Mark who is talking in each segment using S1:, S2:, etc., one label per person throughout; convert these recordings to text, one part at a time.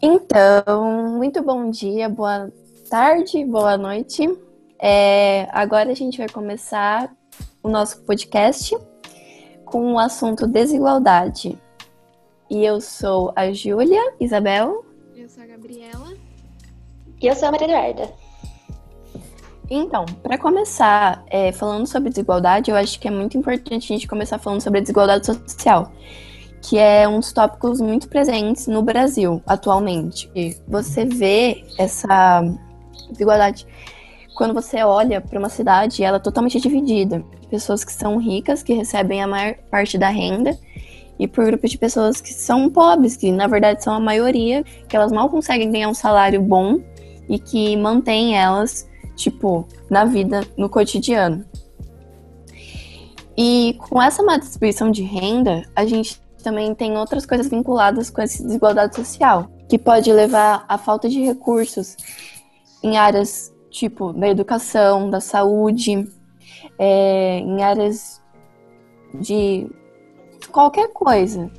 S1: Então, muito bom dia, boa tarde, boa noite. É, agora a gente vai começar o nosso podcast com o assunto desigualdade. E eu sou a Júlia Isabel.
S2: Eu sou a Gabriela.
S3: E eu sou a Maria Eduarda.
S1: Então, para começar é, falando sobre desigualdade, eu acho que é muito importante a gente começar falando sobre a desigualdade social, que é um dos tópicos muito presentes no Brasil atualmente. E você vê essa desigualdade quando você olha para uma cidade, ela é totalmente dividida. Pessoas que são ricas, que recebem a maior parte da renda, e por grupos de pessoas que são pobres, que na verdade são a maioria, que elas mal conseguem ganhar um salário bom e que mantém elas, tipo, na vida, no cotidiano. E com essa má distribuição de renda, a gente também tem outras coisas vinculadas com essa desigualdade social, que pode levar à falta de recursos em áreas tipo da educação, da saúde, é, em áreas de qualquer coisa.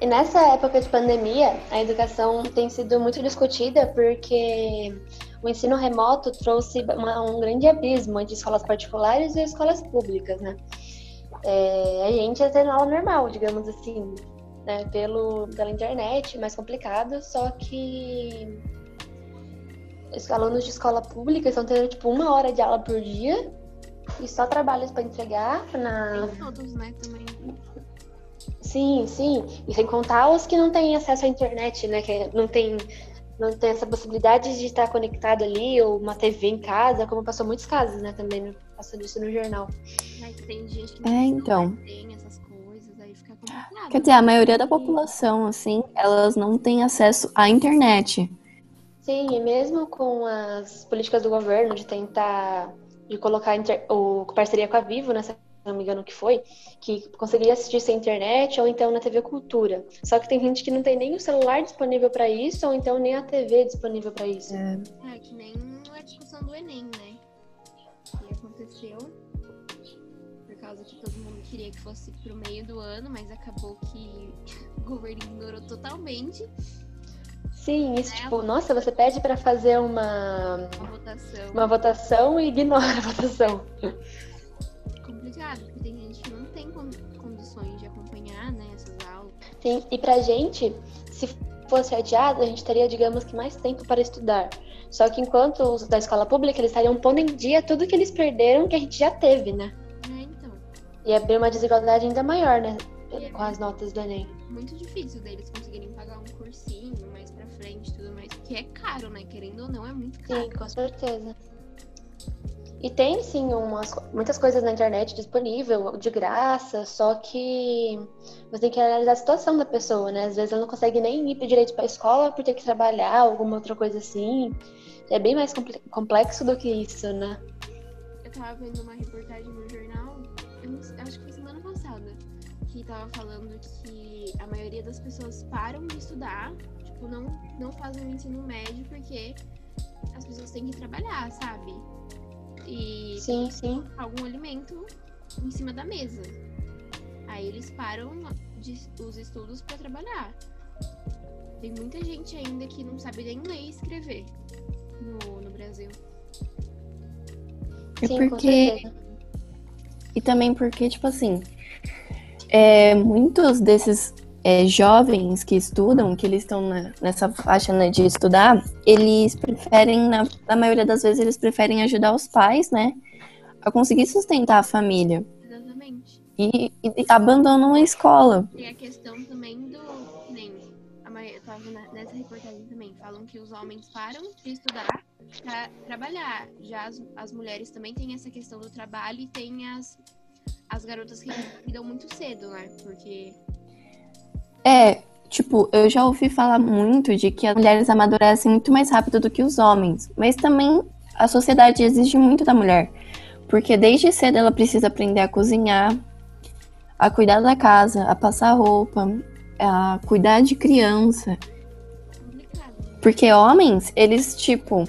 S3: E nessa época de pandemia, a educação tem sido muito discutida porque o ensino remoto trouxe uma, um grande abismo entre escolas particulares e escolas públicas, né? É, a gente ia tendo aula normal, digamos assim, né? Pelo, pela internet, mais complicado, só que os alunos de escola pública estão tendo tipo uma hora de aula por dia e só trabalhos para entregar na.
S2: Tem todos, né, também.
S3: Sim, sim. E sem contar os que não têm acesso à internet, né? Que não tem, não tem essa possibilidade de estar conectado ali, ou uma TV em casa, como passou muitos casos, né? Também passando isso no jornal.
S2: tem gente
S1: que não, é, então.
S2: tem essas coisas, aí fica complicado.
S1: Quer dizer, a maioria da população, assim, elas não tem acesso à internet.
S3: Sim, e mesmo com as políticas do governo de tentar de colocar inter, o parceria com a Vivo, né, se não me engano que foi, que conseguiria assistir sem internet ou então na TV Cultura. Só que tem gente que não tem nem o celular disponível para isso ou então nem a TV disponível para isso.
S2: É. é. que nem a discussão do Enem, né? Aconteceu por causa que todo mundo queria que fosse pro meio do ano, mas acabou que o governo ignorou totalmente.
S3: Sim, isso, né? tipo, nossa, você pede para fazer uma...
S2: Uma votação.
S3: Uma votação e ignora a votação.
S2: Complicado, porque tem gente que não tem condições de acompanhar, né, essas aulas.
S3: Sim, e pra gente, se fosse adiado, a gente teria, digamos que, mais tempo para estudar. Só que enquanto os da escola pública, eles estariam pondo em dia tudo que eles perderam que a gente já teve, né?
S2: É, então.
S3: E abrir uma desigualdade ainda maior, né? Com as notas do Enem.
S2: Muito difícil deles conseguirem pagar um cursinho, frente e tudo mais. Que é caro, né? Querendo ou não, é muito caro.
S3: Sim, com certeza. E tem sim umas, muitas coisas na internet disponível, de graça, só que você tem que analisar a situação da pessoa, né? Às vezes ela não consegue nem ir direito para a escola por ter que trabalhar, alguma outra coisa assim. É bem mais complexo do que isso, né?
S2: Eu tava vendo uma reportagem no jornal, eu acho que foi semana passada, que tava falando que a maioria das pessoas param de estudar tipo, não, não fazem o ensino médio porque as pessoas têm que trabalhar, sabe? E
S3: sim, sim.
S2: algum alimento em cima da mesa. Aí eles param de, os estudos para trabalhar. Tem muita gente ainda que não sabe nem ler e escrever no, no Brasil.
S1: É Sim, porque. E também porque, tipo assim, é, muitos desses é, jovens que estudam, que eles estão nessa faixa né, de estudar, eles preferem, na, na, maioria das vezes, eles preferem ajudar os pais, né? A conseguir sustentar a família.
S2: Exatamente.
S1: E, e abandonam a escola.
S2: E a questão também do. Nessa reportagem também, falam que os homens param de estudar para trabalhar. Já as, as mulheres também têm essa questão do trabalho e tem as, as garotas que lidam muito cedo, né? Porque
S1: é, tipo, eu já ouvi falar muito de que as mulheres amadurecem muito mais rápido do que os homens, mas também a sociedade exige muito da mulher, porque desde cedo ela precisa aprender a cozinhar, a cuidar da casa, a passar roupa, a cuidar de criança. Porque homens, eles, tipo,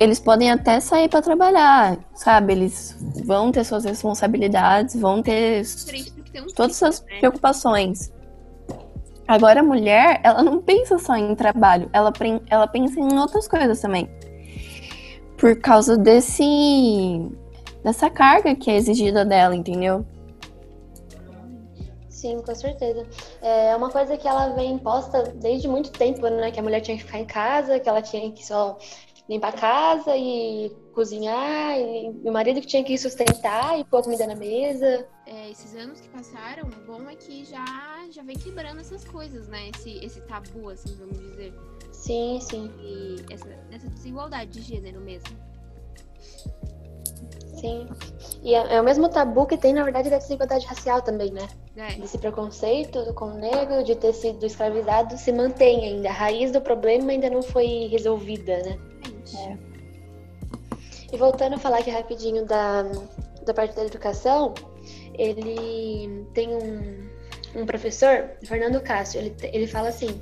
S1: eles podem até sair para trabalhar, sabe? Eles vão ter suas responsabilidades, vão ter
S2: um
S1: todas essas
S2: né?
S1: preocupações. Agora a mulher, ela não pensa só em trabalho, ela, ela pensa em outras coisas também. Por causa desse dessa carga que é exigida dela, entendeu?
S3: Sim, com certeza. É uma coisa que ela vem imposta desde muito tempo, né? Que a mulher tinha que ficar em casa, que ela tinha que só limpar a casa e cozinhar, e o marido que tinha que sustentar e pôr comida na mesa.
S2: É, esses anos que passaram, o bom é que já, já vem quebrando essas coisas, né? Esse, esse tabu, assim, vamos dizer.
S3: Sim, sim,
S2: E essa, essa desigualdade de gênero mesmo.
S3: sim. E é, é o mesmo tabu que tem, na verdade, da desigualdade racial também, né?
S2: É,
S3: Esse preconceito com o negro de ter sido escravizado se mantém ainda. A raiz do problema ainda não foi resolvida, né?
S1: É.
S3: E voltando a falar aqui rapidinho da, da parte da educação, ele tem um, um professor, Fernando Cássio, ele, ele fala assim: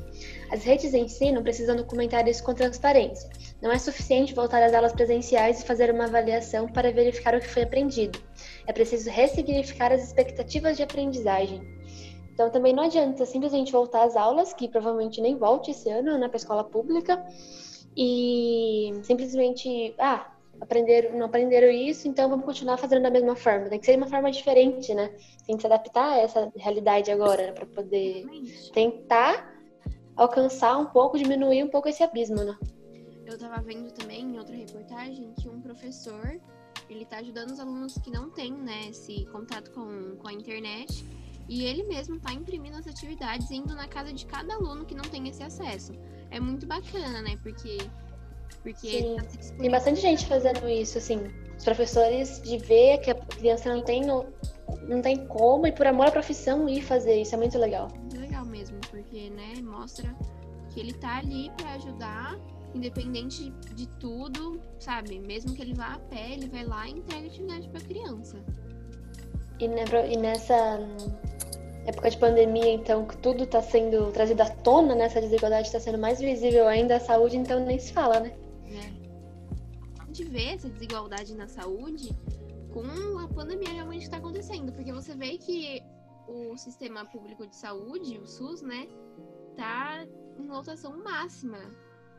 S3: as redes de ensino precisam documentar isso com transparência. Não é suficiente voltar às aulas presenciais e fazer uma avaliação para verificar o que foi aprendido. É preciso ressignificar as expectativas de aprendizagem. Então também não adianta simplesmente voltar às aulas, que provavelmente nem volte esse ano, né, para a escola pública, e simplesmente, ah, aprenderam, não aprenderam isso, então vamos continuar fazendo da mesma forma. Tem que ser de uma forma diferente, né? Tem que se adaptar a essa realidade agora, né, para poder tentar alcançar um pouco, diminuir um pouco esse abismo, né?
S2: Eu tava vendo também em outra reportagem que um professor, ele tá ajudando os alunos que não têm, né, esse contato com, com a internet. E ele mesmo tá imprimindo as atividades, indo na casa de cada aluno que não tem esse acesso. É muito bacana, né? Porque, porque
S3: Sim.
S2: tá
S3: Tem bastante gente fazendo isso, assim. Os professores de ver que a criança não tem, não tem como e por amor à profissão ir fazer isso. É muito legal.
S2: Muito legal mesmo, porque, né, mostra que ele tá ali pra ajudar, independente de tudo, sabe? Mesmo que ele vá a pé, ele vai lá e entrega atividade pra criança.
S3: E, ne- e nessa hum, época de pandemia, então, que tudo está sendo trazido à tona, né? Essa desigualdade está sendo mais visível ainda, a saúde, então nem se fala, né?
S2: né? A gente vê essa desigualdade na saúde com a pandemia realmente está acontecendo, porque você vê que o sistema público de saúde, o SUS, né, tá em lotação máxima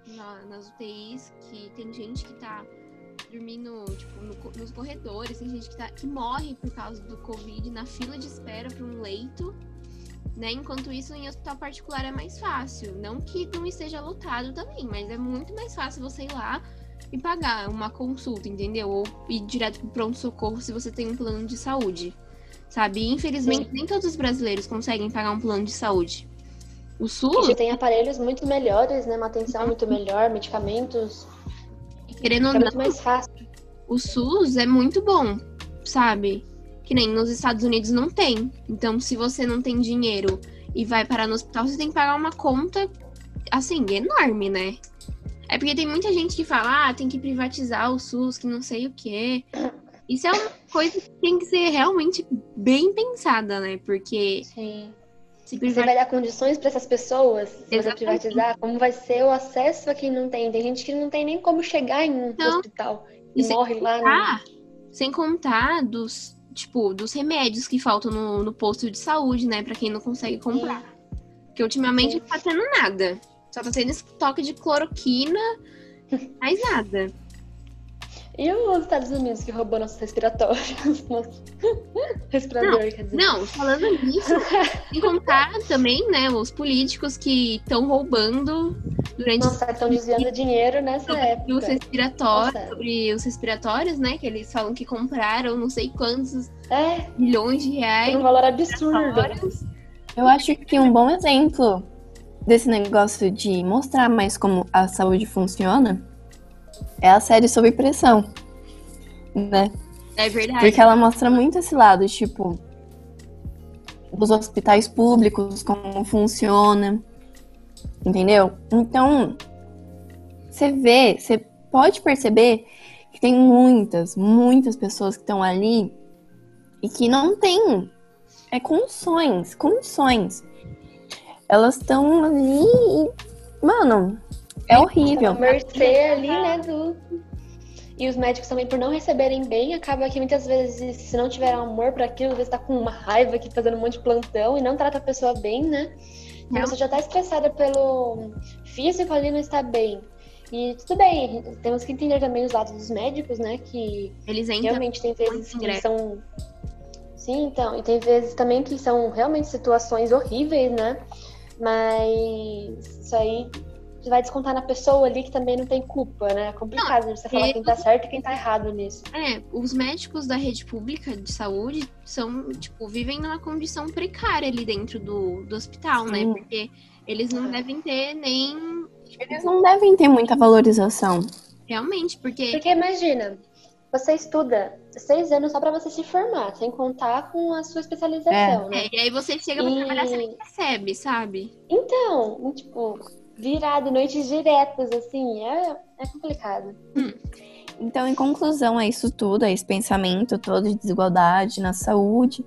S2: na- nas UTIs, que tem gente que tá dormindo, tipo, no nos corredores, tem gente que, tá, que morre por causa do Covid na fila de espera para um leito, né? Enquanto isso, em hospital particular é mais fácil. Não que não esteja lotado também, mas é muito mais fácil você ir lá e pagar uma consulta, entendeu? Ou ir direto pro pronto-socorro se você tem um plano de saúde. Sabe? Infelizmente, nem todos os brasileiros conseguem pagar um plano de saúde. O
S3: A
S2: SUS,
S3: gente tem aparelhos muito melhores, né? Uma atenção muito melhor, medicamentos.
S2: querendo ou
S3: É
S2: não,
S3: muito mais fácil.
S2: o SUS é muito bom, sabe? Que nem nos Estados Unidos não tem. Então, se você não tem dinheiro e vai parar no hospital, você tem que pagar uma conta, assim, enorme, né? É porque tem muita gente que fala, ah, tem que privatizar o SUS, que não sei o quê. Isso é uma coisa que tem que ser realmente bem pensada, né? Porque
S3: Sim.
S2: Se
S3: Você vai dar condições para essas pessoas, se você privatizar, como vai ser o acesso a quem não tem? Tem gente que não tem nem como chegar em um
S2: Não.
S3: hospital
S2: E
S3: e morre lá. No...
S2: contar, sem contar dos, tipo, dos remédios que faltam no, no posto de saúde, né? Pra quem não consegue comprar. Porque ultimamente
S3: Sim.
S2: não tá tendo nada. Só tá tendo estoque de cloroquina, mais nada.
S3: E os Estados Unidos que roubou nossos respiratórios? Nosso respirador, quer dizer.
S2: Não, falando nisso, sem contar também, né, os políticos que estão roubando durante
S3: Nossa, estão desviando dinheiro nessa época.
S2: os respiratórios,
S3: Nossa.
S2: sobre os respiratórios, né? Que eles falam que compraram não sei quantos
S3: É,
S2: milhões de
S3: por
S2: reais.
S3: um valor absurdo.
S1: Eu acho que um bom exemplo desse negócio de mostrar mais como a saúde funciona é a série Sob Pressão, né?
S2: É verdade.
S1: Porque ela mostra muito esse lado, tipo, dos hospitais públicos, como funciona, entendeu? Então, você vê, você pode perceber que tem muitas, muitas pessoas que estão ali e que não têm é, condições, condições. Elas estão ali e, mano, é horrível.
S3: A mercê ali, né, do... E os médicos também, por não receberem bem, acaba que muitas vezes, se não tiver amor para aquilo, você tá com uma raiva aqui fazendo um monte de plantão e não trata a pessoa bem, né? E você já tá estressada pelo físico ali não está bem. E tudo bem, temos que entender também os lados dos médicos, né? Que
S2: Eles
S3: realmente tem vezes que são. Sim, então. E tem vezes também que são realmente situações horríveis, né? Mas isso aí vai descontar na pessoa ali que também não tem culpa, né? É complicado você falar quem tá certo e quem tá errado nisso.
S2: É, os médicos da rede pública de saúde são, tipo, vivem numa condição precária ali dentro do, do hospital, né?
S1: Sim.
S2: Porque eles não
S3: É.
S2: devem ter nem.
S1: Eles não devem ter muita valorização.
S2: Realmente, porque.
S3: Porque imagina, você estuda seis anos só pra você se formar, sem contar com a sua especialização, né?
S2: É, e aí você chega pra
S3: E-
S2: trabalhar, você nem recebe, sabe?
S3: Então, tipo, virado, noites diretas, assim, é, é complicado.
S1: Então, em conclusão a isso tudo, a esse pensamento todo de desigualdade na saúde,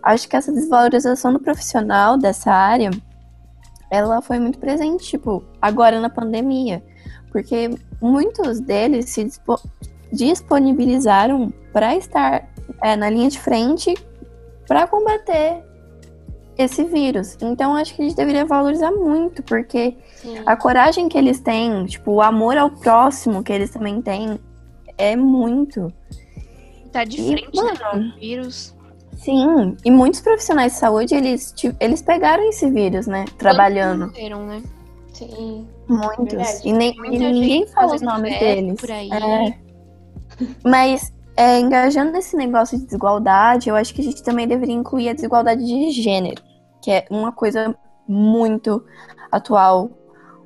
S1: acho que essa desvalorização do profissional dessa área, ela foi muito presente, tipo, agora na pandemia, porque muitos deles se dispo- disponibilizaram para estar é, na linha de frente para combater esse vírus. Então, acho que a gente deveria valorizar muito, porque
S3: Sim.
S1: a coragem que eles têm, tipo, o amor ao próximo que eles também têm, é muito.
S2: Tá de
S1: E,
S2: frente, né?
S1: mano,
S2: com o vírus.
S1: Sim, e muitos profissionais de saúde, eles, eles pegaram esse vírus, né? Trabalhando.
S2: Morreram, né?
S3: Sim.
S1: Muitos.
S3: Verdade.
S1: E, nem, e ninguém fala os nomes deles.
S2: por aí.
S1: É. Mas, é, engajando nesse negócio de desigualdade, eu acho que a gente também deveria incluir a desigualdade de gênero, que é uma coisa muito atual,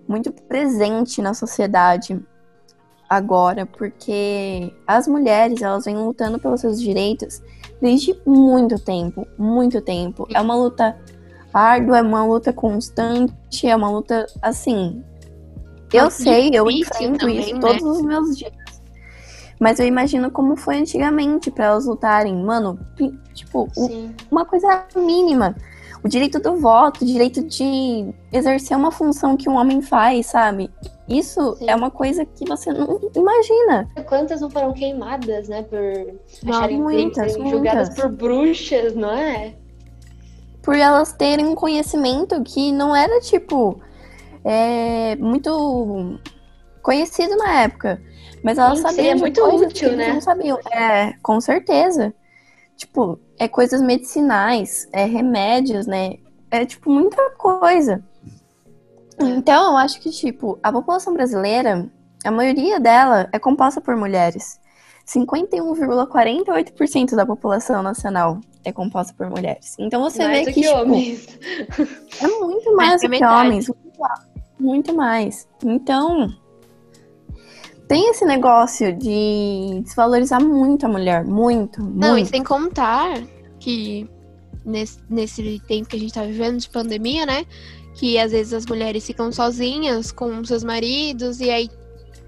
S1: muito presente na sociedade agora, porque as mulheres, elas vêm lutando pelos seus direitos desde muito tempo, muito tempo. É uma luta árdua, é uma luta constante, é uma luta assim. Eu
S2: Muito
S1: sei, eu enfrento
S2: também,
S1: isso
S2: né?
S1: todos os meus dias. Mas eu imagino como foi antigamente pra elas lutarem, mano, tipo,
S3: Sim.
S1: uma coisa mínima. O direito do voto, o direito de exercer uma função que um homem faz, sabe? Isso
S3: Sim.
S1: é uma coisa que você não imagina.
S3: Quantas não foram queimadas, né? Por
S1: Não,
S3: acharem
S1: muitas,
S3: serem julgadas
S1: muitas.
S3: por bruxas, não é?
S1: Por elas terem um conhecimento que não era, tipo, é, muito conhecido na época. Mas elas
S3: Sim,
S1: sabiam
S3: seria muito útil, né?
S1: não sabiam. É, com certeza. Tipo, é coisas medicinais, é remédios, né? É, tipo, muita coisa.
S3: É.
S1: Então, eu acho que, tipo, a população brasileira, a maioria dela é composta por mulheres. 51,48% da população nacional é composta por mulheres. Então você
S3: Mais
S1: vê
S3: do
S1: que,
S3: que
S1: tipo,
S3: homens.
S1: é muito mais
S2: Mais
S1: do
S2: que
S1: homens. Muito mais, Muito mais. Então, tem esse negócio de desvalorizar muito a mulher. Muito,
S2: Não, e
S1: muito.
S2: sem contar que nesse, nesse tempo que a gente tá vivendo de pandemia, né? Que às vezes as mulheres ficam sozinhas com seus maridos e aí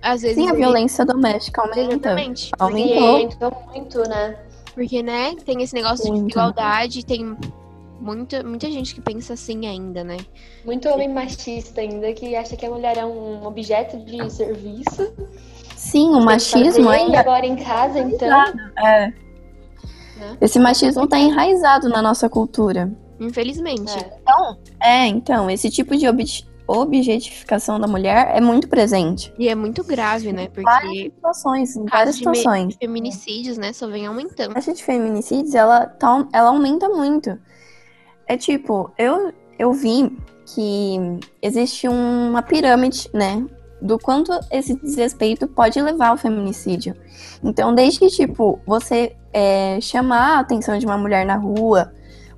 S2: às vezes.
S1: Sim, a
S2: ele-
S1: violência doméstica aumenta.
S2: Exatamente.
S1: Aumentou.
S3: aumentou muito, né?
S2: Porque, né, tem esse negócio de
S1: Muito.
S2: desigualdade, tem muita, muita gente que pensa assim ainda, né?
S3: Muito homem machista ainda, que acha que a mulher é um objeto de serviço.
S1: Sim, o
S3: que
S1: machismo ainda.
S3: agora em casa, então.
S1: É.
S3: Né?
S1: Esse machismo tá enraizado na nossa cultura.
S2: Infelizmente.
S3: É.
S1: É, então, esse tipo de obje- objetificação da mulher é muito presente.
S2: E é muito grave, né?
S1: Várias
S2: Porque
S1: situações, em várias
S2: de
S1: situações.
S2: feminicídios, né, só vem aumentando.
S1: A taxa de feminicídios, ela, tá, ela aumenta muito. É tipo, eu, eu vi que existe uma pirâmide, né? Do quanto esse desrespeito pode levar ao feminicídio. Então, desde que, tipo, você é, chamar a atenção de uma mulher na rua,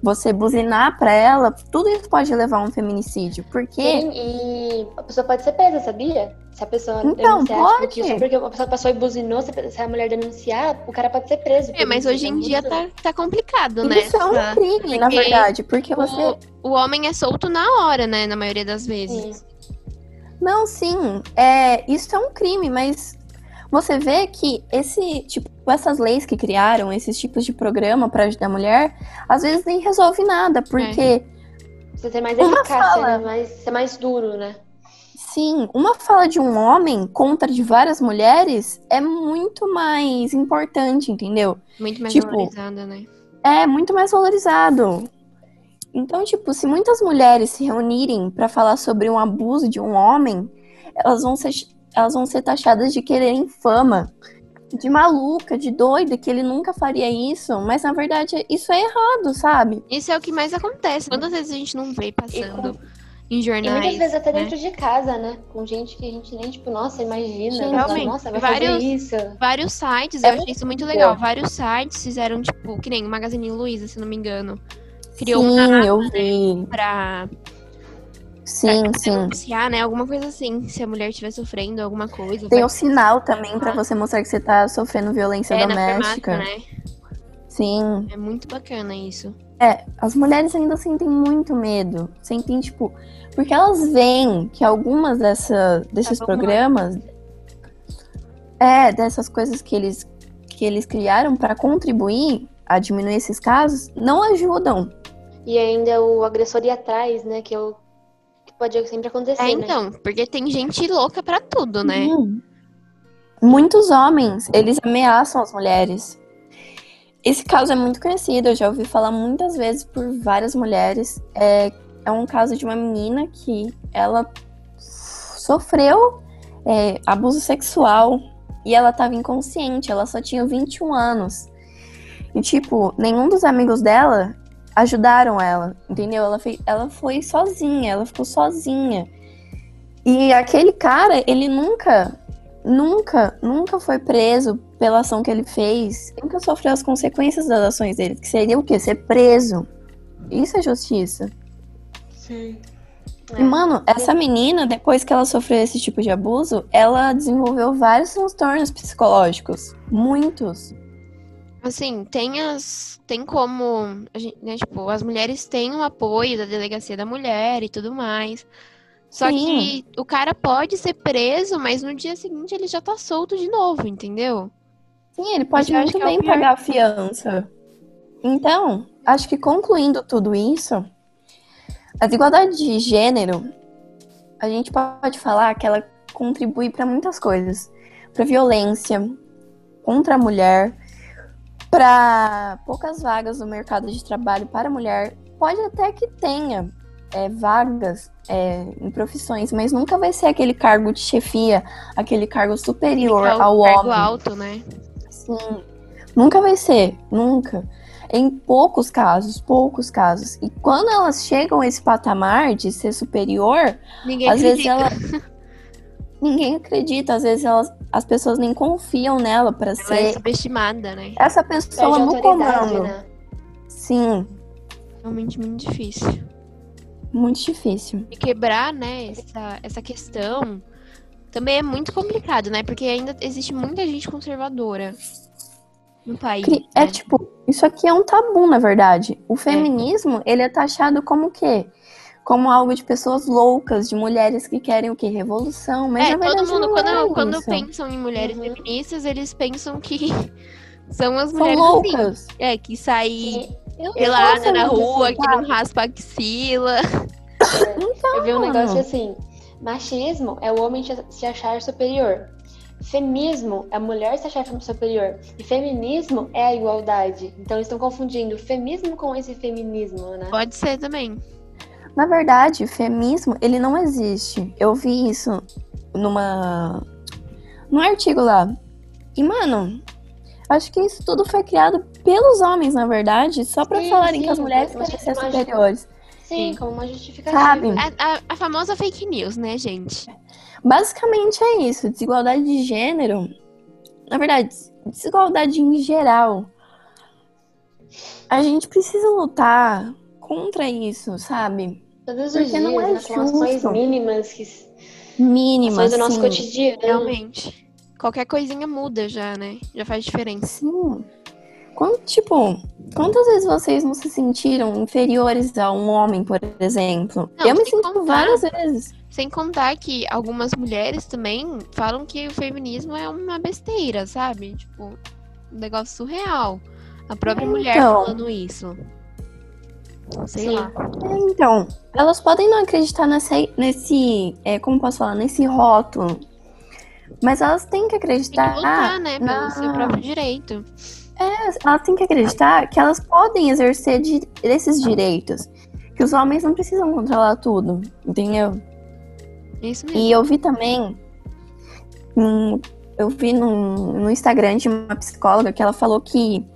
S1: você buzinar pra ela, tudo isso pode levar a um feminicídio. Porque
S3: Sim, e a pessoa pode ser presa, sabia? Se a pessoa
S1: Então,
S3: denunciar,
S1: pode.
S3: tipo, que só porque a pessoa passou e buzinou, se a- mulher denunciar, o cara pode ser preso.
S2: É, mas
S3: isso,
S2: hoje em
S3: muito-
S2: dia tá, tá complicado, né?
S1: isso é um crime, na
S2: porque
S1: verdade. Porque você.
S2: O, o homem é solto na hora, né? Na maioria das vezes.
S3: Sim.
S1: Não, sim, é, isso é um crime, mas você vê que esse tipo, essas leis que criaram, esses tipos de programa para ajudar a mulher, às vezes nem resolve nada, porque
S3: Precisa ser mais
S1: Uma
S3: eficácia,
S1: fala.
S3: né? Mais, ser mais duro, né?
S1: Sim, uma fala de um homem contra de várias mulheres é muito mais importante, entendeu?
S2: Muito mais
S1: Tipo,
S2: valorizada, né?
S1: É muito mais valorizado. Então, tipo, se muitas mulheres se reunirem pra falar sobre um abuso de um homem, elas vão ser, elas vão ser taxadas de quererem fama, de maluca, de doida, que ele nunca faria isso, mas na verdade isso é errado, sabe?
S2: Isso é o que mais acontece. Quantas vezes a gente não vê passando em
S3: E
S2: jornais?
S3: muitas vezes até
S2: né?
S3: dentro de casa, né? Com gente que a gente nem, tipo, nossa, imagina.
S1: Sim.
S3: Nossa, vai
S2: Vários-
S3: fazer isso.
S2: Vários sites,
S1: É
S2: eu achei isso muito legal. Vários sites fizeram, tipo, que nem o Magazine Luiza, se não me engano. Criou
S1: sim,
S2: uma
S1: eu vi.
S2: pra
S1: Sim, sim.
S2: denunciar, né? Alguma coisa assim. Se a mulher estiver sofrendo alguma coisa.
S1: Tem
S2: vai-
S1: o sinal também pra você mostrar que você tá sofrendo violência
S2: é, na
S1: doméstica.
S2: farmácia, né?
S1: Sim.
S2: É muito bacana isso.
S1: É, as mulheres ainda sentem muito medo. Sentem, tipo. Porque elas veem que algumas dessa, desses
S2: Tá, lá.
S1: programas. É, dessas coisas que eles, que eles criaram pra contribuir a diminuir esses casos, não ajudam.
S3: E ainda o agressor ir atrás, né? Que, é o, que pode sempre acontecer,
S2: É,
S3: né?
S2: então, porque tem gente louca pra tudo, né?
S1: Uhum. Muitos homens, eles ameaçam as mulheres. Esse caso é muito conhecido, eu já ouvi falar muitas vezes por várias mulheres. É, é um caso de uma menina que ela sofreu é, abuso sexual e ela estava inconsciente, ela só tinha 21 anos. E, tipo, nenhum dos amigos dela ajudaram ela, entendeu? Ela, fei- ela foi sozinha, ela ficou sozinha. E aquele cara, ele nunca, nunca, nunca foi preso pela ação que ele fez. Nunca sofreu as consequências das ações dele, que seria o quê? Ser preso. Isso é justiça.
S3: Sim.
S1: E, mano, essa menina, depois que ela sofreu esse tipo de abuso, ela desenvolveu vários transtornos psicológicos. Muitos.
S2: Assim, tem as. Tem como. a gente, né, tipo, as mulheres têm o apoio da delegacia da mulher e tudo mais. Só
S1: Sim.
S2: que o cara pode ser preso, mas no dia seguinte ele já tá solto de novo, entendeu?
S1: Sim, ele pode
S2: acho
S1: muito
S2: que é
S1: bem
S2: pior.
S1: pagar a fiança. Então, acho que concluindo tudo isso, a desigualdade de gênero, a gente pode falar que ela contribui para muitas coisas. Para violência contra a mulher, para poucas vagas no mercado de trabalho para mulher. Pode até que tenha é, vagas é, em profissões, mas nunca vai ser aquele cargo de chefia, aquele cargo superior
S2: É
S1: ao
S2: cargo
S1: homem.
S2: alto, né?
S1: Sim. Nunca vai ser, nunca. Em poucos casos, poucos casos. E quando elas chegam a esse patamar de ser superior,
S2: Ninguém
S1: às vezes
S2: acredita.
S1: ela. Ninguém acredita, às vezes elas, as pessoas nem confiam nela pra
S2: Ela é
S1: ser
S2: subestimada, né?
S1: essa pessoa no comando.
S3: né?
S1: Sim,
S2: Realmente muito difícil.
S1: muito difícil.
S2: E quebrar, né, essa, essa questão também é muito complicado, né? Porque ainda existe muita gente conservadora no país.
S1: É
S2: né?
S1: tipo, isso aqui é um tabu, na verdade. O feminismo, ele é taxado como o quê? Como algo de pessoas loucas, de mulheres que querem o quê? Revolução. Mas
S2: é,
S1: na verdade
S2: todo mundo,
S1: não
S2: quando,
S1: é
S2: quando pensam em mulheres
S3: Uhum.
S2: feministas, eles pensam que são as
S1: São
S2: mulheres assim,
S1: loucas.
S2: é, que saem
S3: eu,
S2: pelada na rua,
S3: assim,
S2: que não raspa a axila.
S3: Eu vi um negócio assim: machismo é o homem se- se achar superior. Feminismo é a mulher se achar superior. E feminismo é a igualdade. Então eles estão confundindo feminismo com esse feminismo, né?
S2: Pode ser também.
S1: Na verdade, o feminismo, ele não existe. Eu vi isso numa num artigo lá. E, mano, acho que isso tudo foi criado pelos homens, na verdade, só pra
S3: Sim,
S1: falarem que
S3: sim,
S1: as mulheres querem ser superiores.
S3: Sim,
S2: Sim.
S3: como uma justificativa.
S1: Sabe?
S2: A, a- a famosa fake news, né, gente?
S1: Basicamente é isso, desigualdade de gênero. Na verdade, desigualdade em geral. A gente precisa lutar contra isso, sabe?
S3: Todos os
S1: Porque
S3: dias,
S1: não é
S3: né? São ações
S1: justo.
S3: mínimas que
S1: Mínima,
S3: ações do nosso
S1: sim.
S3: cotidiano.
S2: Realmente. Qualquer coisinha muda já, né? Já faz diferença.
S1: Sim. Quando, tipo, quantas vezes vocês não se sentiram inferiores a um homem, por exemplo?
S2: Não,
S1: eu me sinto
S2: contar.
S1: várias vezes.
S2: Sem contar que algumas mulheres também falam que o feminismo é uma besteira, sabe? Tipo, um negócio surreal. A própria mulher
S1: Então.
S2: falando isso. Sei
S3: Sim.
S2: lá.
S1: É, Então, elas podem não acreditar nessa, nesse, é, como posso falar, nesse rótulo. Mas elas têm que
S2: Tem que
S1: acreditar.
S2: lutar, né? Pelo
S1: na-
S2: seu próprio direito.
S1: Elas têm que acreditar que elas podem exercer di- esses direitos. Que os homens não precisam controlar tudo, entendeu?
S2: É Isso mesmo.
S1: E eu vi também. hum, eu vi no, no Instagram de uma psicóloga que ela falou que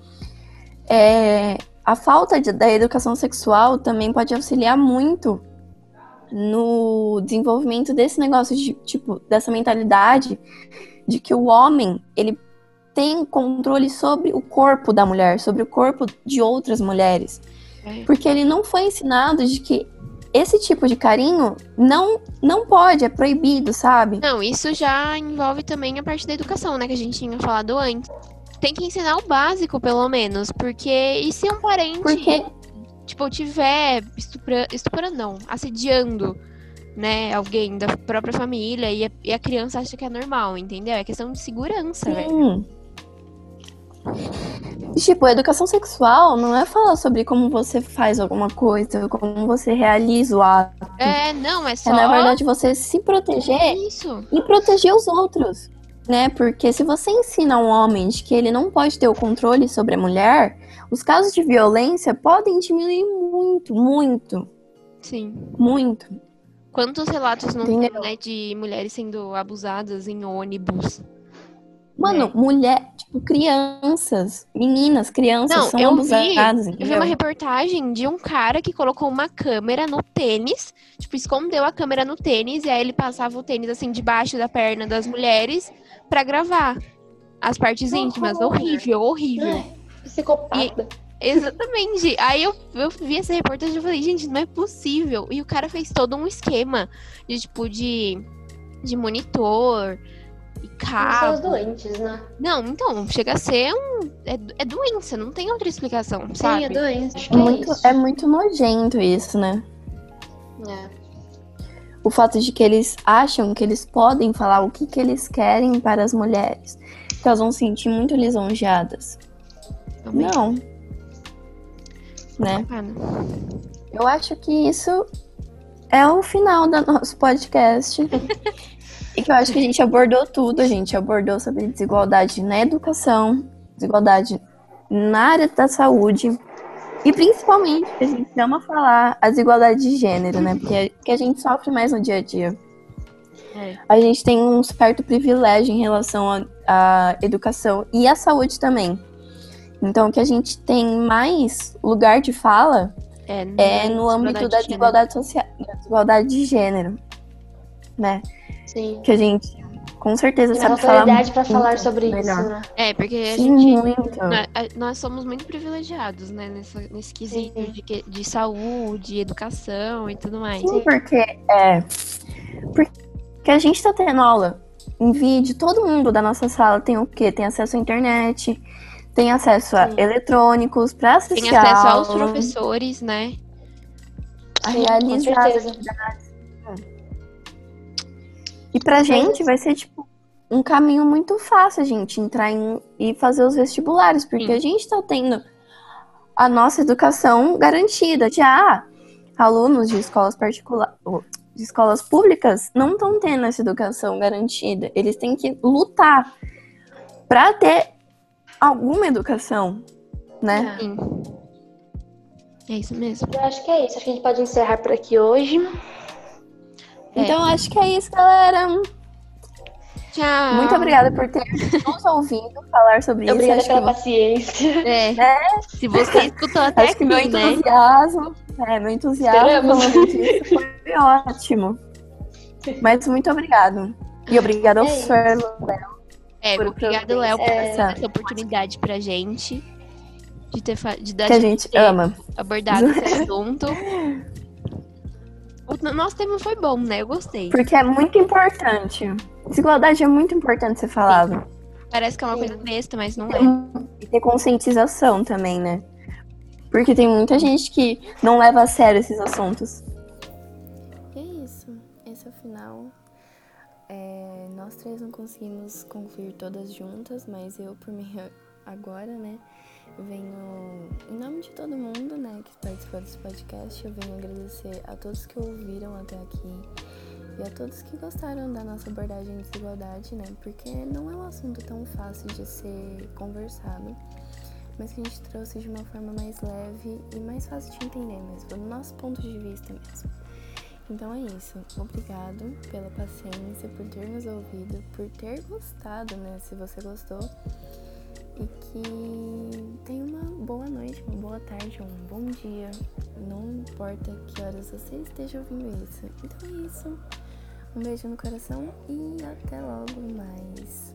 S1: é, a falta de- da educação sexual também pode auxiliar muito no desenvolvimento desse negócio de tipo dessa mentalidade de que o homem ele tem controle sobre o corpo da mulher, sobre o corpo de outras mulheres.
S2: É.
S1: Porque ele não foi ensinado de que esse tipo de carinho não, não pode, é proibido, sabe?
S2: Não, isso já envolve também a parte da educação, né? Que a gente tinha falado antes. Tem que ensinar o básico, pelo menos. Porque e se um parente,
S1: Porque
S2: tipo, tiver estupra... estuprando, não, assediando, né, alguém da própria família e a, e a criança acha que é normal, entendeu? É questão de segurança, velho.
S1: Tipo, a educação sexual não é falar sobre como você faz alguma coisa, como você realiza o ato.
S2: É, não, é só
S1: É, na verdade, você se proteger
S2: isso.
S1: e proteger os outros, né? Porque se você ensina um homem de que ele não pode ter o controle sobre a mulher, os casos de violência podem diminuir muito, muito,
S2: Sim.
S1: muito.
S2: Quantos relatos não tem,
S1: Entendeu?
S2: né, de mulheres sendo abusadas em ônibus?
S1: Mano,
S2: É.
S1: mulher, tipo, crianças, meninas, crianças
S2: Não,
S1: são
S2: eu
S1: abusadas,
S2: Eu vi uma reportagem de um cara que colocou uma câmera no tênis, tipo, escondeu a câmera no tênis e aí ele passava o tênis assim debaixo da perna das mulheres pra gravar as partes íntimas.
S3: horror.
S2: Horrível, horrível.
S3: Ai, psicopata.
S2: Exatamente. Aí eu, eu vi essa reportagem e falei, gente, não é possível. E o cara fez todo um esquema de tipo de, de monitor e
S3: São os
S2: cabo.
S3: doentes, né?
S2: Não, então, chega a ser um. É, é doença, não tem outra explicação, sabe?
S3: Sim, é. Acho
S1: É
S3: que é
S1: muito,
S3: isso.
S1: é muito nojento isso, né?
S3: É.
S1: O fato de que eles acham que eles podem falar o que, que eles querem para as mulheres. Que elas vão se sentir muito lisonjeadas.
S2: Realmente.
S1: Não. Né?
S2: Ah, não.
S1: Eu acho que isso é o final do nosso podcast. e que eu acho que a gente abordou tudo. A gente abordou sobre desigualdade na educação, desigualdade na área da saúde. E principalmente, a gente ama falar a desigualdade de gênero, né? Porque é que a gente sofre mais no dia a dia.
S2: É.
S1: A gente tem um certo privilégio em relação à- educação e à saúde também. Então, que a gente tem mais lugar de fala
S2: É,
S1: é no âmbito da desigualdade social, da desigualdade de gênero, né?
S3: Sim.
S1: Que a gente com certeza
S3: Tem
S1: sabe falar muito
S3: falar sobre
S1: melhor.
S3: isso, né?
S2: É, porque a
S1: Sim,
S2: gente.
S1: muito.
S2: Nós, a- nós somos muito privilegiados, né? Nessa, nesse quesito
S3: Sim.
S2: de, que- de saúde, educação e tudo mais.
S1: Sim, porque é porque a gente tá tendo aula em vídeo, todo mundo da nossa sala tem o quê? Tem acesso à internet, tem acesso a
S3: Sim.
S1: eletrônicos para assistir
S2: Tem acesso
S1: a
S2: aos professores, né?
S1: a
S3: Sim,
S1: realizar
S3: com
S1: as
S3: certeza.
S1: atividades. E pra gente vai ser tipo um caminho muito fácil a gente entrar em, e fazer os vestibulares, porque
S2: Sim.
S1: a gente tá tendo a nossa educação garantida. Já alunos de escolas particulares, de escolas públicas, não estão tendo essa educação garantida. Eles têm que lutar pra ter alguma educação, né?
S2: Sim. É isso mesmo.
S3: Eu acho que é isso. Acho que a gente pode encerrar por aqui hoje.
S2: É.
S1: Então acho que é isso, galera.
S2: Tchau.
S1: Muito obrigada por ter nos ouvido falar sobre isso.
S3: Obrigada
S1: Acho que,
S3: pela paciência.
S2: É. Se você escutou até
S1: acho que meu
S2: aqui, né?
S1: entusiasmo, é, meu entusiasmo
S3: Esperamos.
S1: falando disso foi ótimo. Mas muito obrigado. E obrigada ao
S3: É isso.
S1: Fer
S2: É,
S1: por
S2: obrigado, Léo, por
S3: É.
S2: essa, essa oportunidade pra gente. De ter de dar
S1: que a gente
S2: ter
S1: ama.
S2: abordado esse assunto. O nosso tema foi bom, né? Eu gostei.
S1: Porque é muito importante. Desigualdade é muito importante ser falado.
S2: Parece que é uma
S3: Sim.
S2: coisa besta, mas não é.
S1: E ter conscientização também, né? Porque tem muita gente que não leva a sério esses assuntos.
S4: E é isso. Esse é o final. É, nós três não conseguimos concluir todas juntas, mas eu, por mim, agora, né?
S1: Venho, em nome de todo mundo, né, que participou desse podcast, eu venho agradecer a todos que ouviram até aqui e a todos que gostaram da nossa abordagem de desigualdade, né, porque não é um assunto tão fácil de ser conversado, mas que a gente trouxe de uma forma mais leve e mais fácil de entender mesmo, do nosso ponto de vista mesmo. Então é isso. Obrigado pela paciência, por ter nos ouvido, por ter gostado, né? Se você gostou. E que tenha uma boa noite, uma boa tarde, um bom dia. Não importa que horas você esteja ouvindo isso. Então é isso. Um beijo no coração e até logo mais.